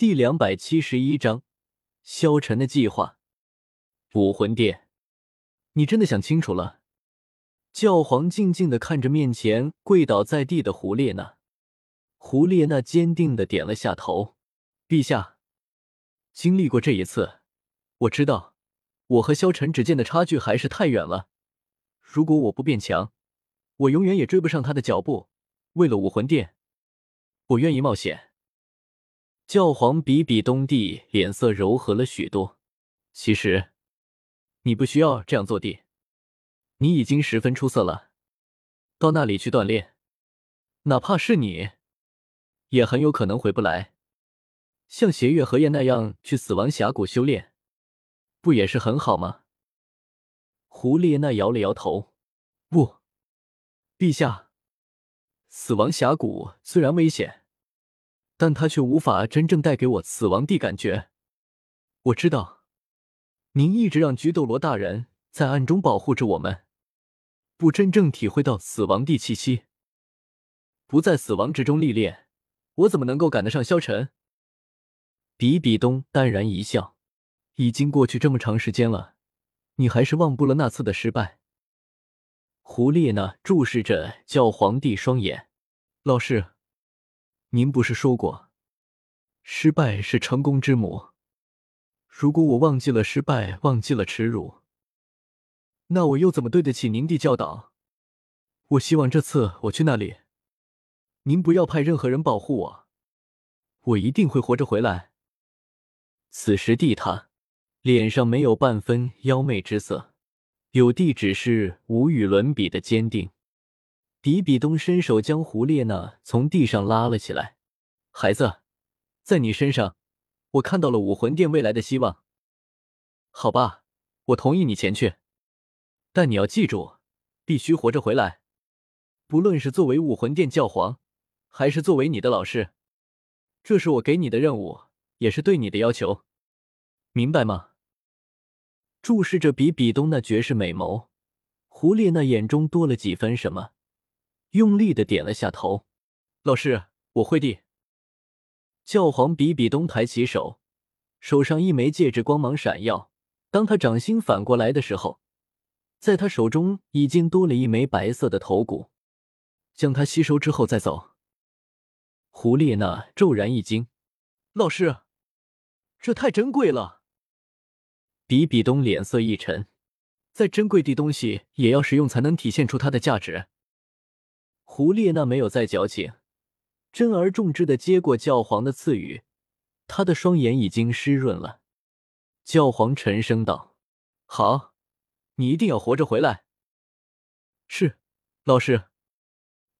第两百七十一章，萧晨的计划。武魂殿，你真的想清楚了？教皇静静的看着面前跪倒在地的胡列娜，胡列娜坚定的点了下头。陛下，经历过这一次，我知道我和萧晨之间的差距还是太远了。如果我不变强，我永远也追不上他的脚步。为了武魂殿，我愿意冒险。教皇比比东帝脸色柔和了许多。其实，你不需要这样做的。你已经十分出色了。到那里去锻炼，哪怕是你，也很有可能回不来。像邪月和叶那样去死亡峡谷修炼，不也是很好吗？胡列娜摇了摇头。不，陛下，死亡峡谷虽然危险。但他却无法真正带给我死亡的感觉。我知道，您一直让菊斗罗大人在暗中保护着我们，不真正体会到死亡的气息，不在死亡之中历练，我怎么能够赶得上萧晨？比比东淡然一笑，已经过去这么长时间了，你还是忘不了那次的失败。胡列娜注视着教皇帝双眼，老师。您不是说过，失败是成功之母。如果我忘记了失败，忘记了耻辱，那我又怎么对得起您的教导？我希望这次我去那里，您不要派任何人保护我，我一定会活着回来。此时地他脸上没有半分妖媚之色，有的只是无与伦比的坚定。比比东伸手将胡列娜从地上拉了起来。孩子，在你身上，我看到了武魂殿未来的希望。好吧，我同意你前去，但你要记住，必须活着回来。不论是作为武魂殿教皇，还是作为你的老师，这是我给你的任务，也是对你的要求，明白吗？注视着比比东那绝世美眸，胡列娜眼中多了几分什么。用力的点了下头，老师，我会的。教皇比比东抬起手，手上一枚戒指光芒闪耀。当他掌心反过来的时候，在他手中已经多了一枚白色的头骨。将它吸收之后再走。胡列娜骤然一惊，老师，这太珍贵了。比比东脸色一沉，再珍贵的东西也要使用才能体现出它的价值。胡列娜没有再矫情，珍而重之的接过教皇的赐予，她的双眼已经湿润了。教皇沉声道：“好，你一定要活着回来。”是，老师。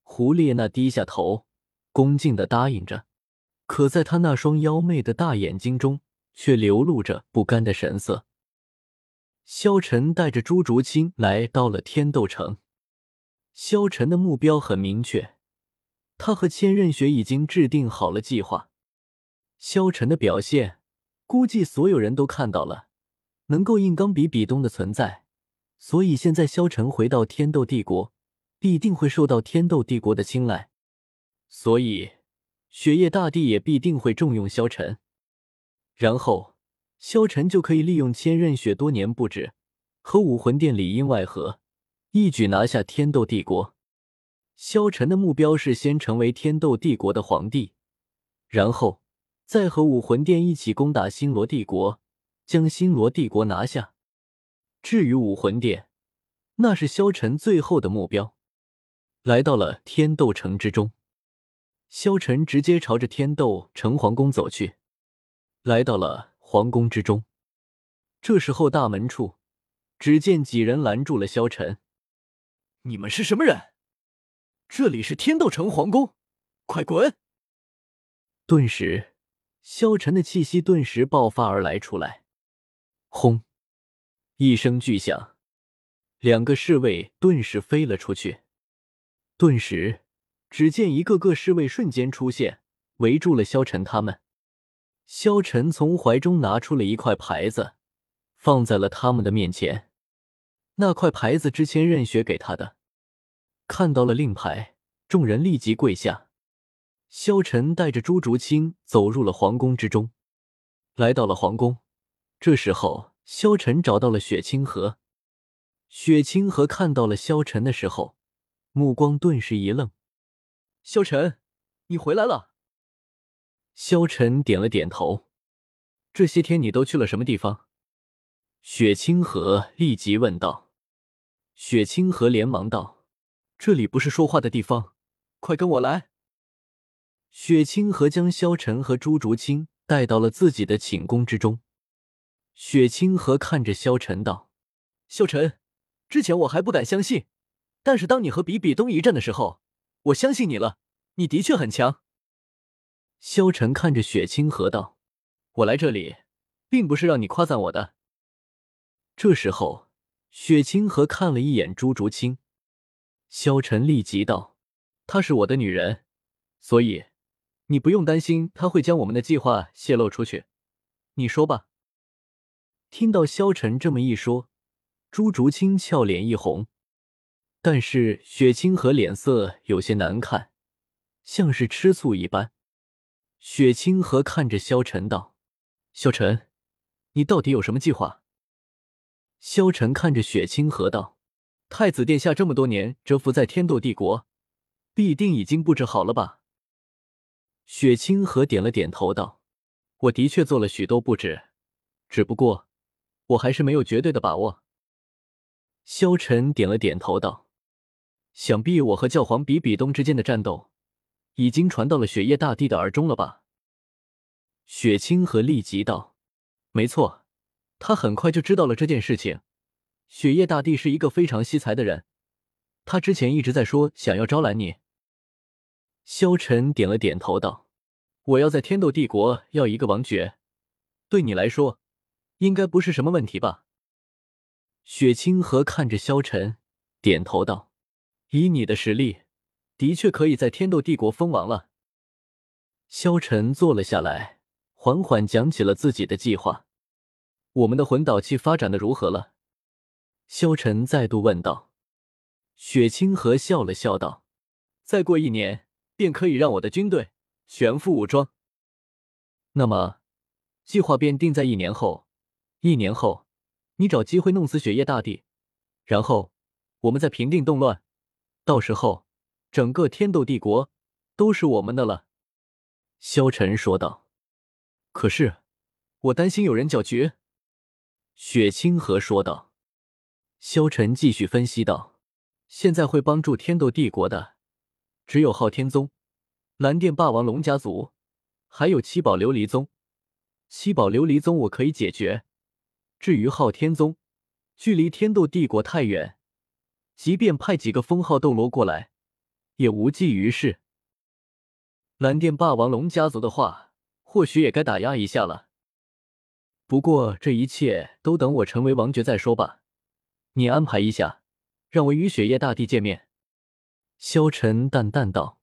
胡列娜低下头，恭敬的答应着，可在他那双妖媚的大眼睛中，却流露着不甘的神色。萧晨带着朱竹清来到了天斗城。萧晨的目标很明确，他和千仞雪已经制定好了计划。萧晨的表现，估计所有人都看到了，能够硬刚比比东的存在，所以现在萧晨回到天斗帝国，必定会受到天斗帝国的青睐，所以雪夜大帝也必定会重用萧晨，然后萧晨就可以利用千仞雪多年布置，和武魂殿里应外合。一举拿下天斗帝国。萧晨的目标是先成为天斗帝国的皇帝，然后再和武魂殿一起攻打星罗帝国，将星罗帝国拿下。至于武魂殿，那是萧晨最后的目标。来到了天斗城之中，萧晨直接朝着天斗城皇宫走去。来到了皇宫之中，这时候大门处，只见几人拦住了萧晨。你们是什么人？这里是天斗城皇宫，快滚！顿时，萧晨的气息顿时爆发而来，出来。轰！一声巨响，两个侍卫顿时飞了出去。顿时，只见一个个侍卫瞬间出现，围住了萧晨他们。萧晨从怀中拿出了一块牌子，放在了他们的面前。那块牌子之前任雪给他的，看到了令牌，众人立即跪下。萧晨带着朱竹清走入了皇宫之中，来到了皇宫。这时候，萧晨找到了雪清河。雪清河看到了萧晨的时候，目光顿时一愣：“萧晨，你回来了。”萧晨点了点头：“这些天你都去了什么地方？”雪清河立即问道。雪清河连忙道：“这里不是说话的地方，快跟我来。”雪清河将萧晨和朱竹清带到了自己的寝宫之中。雪清河看着萧晨道：“萧晨，之前我还不敢相信，但是当你和比比东一战的时候，我相信你了。你的确很强。”萧晨看着雪清河道：“我来这里，并不是让你夸赞我的。”这时候，雪清河看了一眼朱竹清，萧晨立即道：“她是我的女人，所以。”你不用担心，她会将我们的计划泄露出去。你说吧。听到萧晨这么一说，朱竹清俏脸一红，但是雪清河脸色有些难看，像是吃醋一般。雪清河看着萧晨道：“萧晨，你到底有什么计划？”萧晨看着雪清河道：“太子殿下这么多年蛰伏在天斗帝国，必定已经布置好了吧？”雪清河点了点头，道：“我的确做了许多布置，只不过我还是没有绝对的把握。”萧晨点了点头，道：“想必我和教皇比比东之间的战斗，已经传到了雪夜大帝的耳中了吧？”雪清河立即道：“没错，他很快就知道了这件事情。雪夜大帝是一个非常惜才的人，他之前一直在说想要招揽你。”萧晨点了点头，道：“我要在天斗帝国要一个王爵，对你来说，应该不是什么问题吧？”雪清河看着萧晨，点头道：“以你的实力，的确可以在天斗帝国封王了。”萧晨坐了下来，缓缓讲起了自己的计划。“我们的魂导器发展的如何了？”萧晨再度问道。雪清河笑了笑道：“再过一年。”便可以让我的军队全副武装。那么，计划便定在一年后。一年后，你找机会弄死雪夜大帝，然后我们再平定动乱。到时候，整个天斗帝国都是我们的了。”萧晨说道。“可是，我担心有人搅局。”雪清河说道。萧晨继续分析道：“现在会帮助天斗帝国的。”只有昊天宗、蓝电霸王龙家族，还有七宝琉璃宗。七宝琉璃宗我可以解决，至于昊天宗，距离天斗帝国太远，即便派几个封号斗罗过来，也无济于事。蓝电霸王龙家族的话，或许也该打压一下了。不过这一切都等我成为王爵再说吧。你安排一下，让我与雪夜大帝见面。萧晨淡淡道。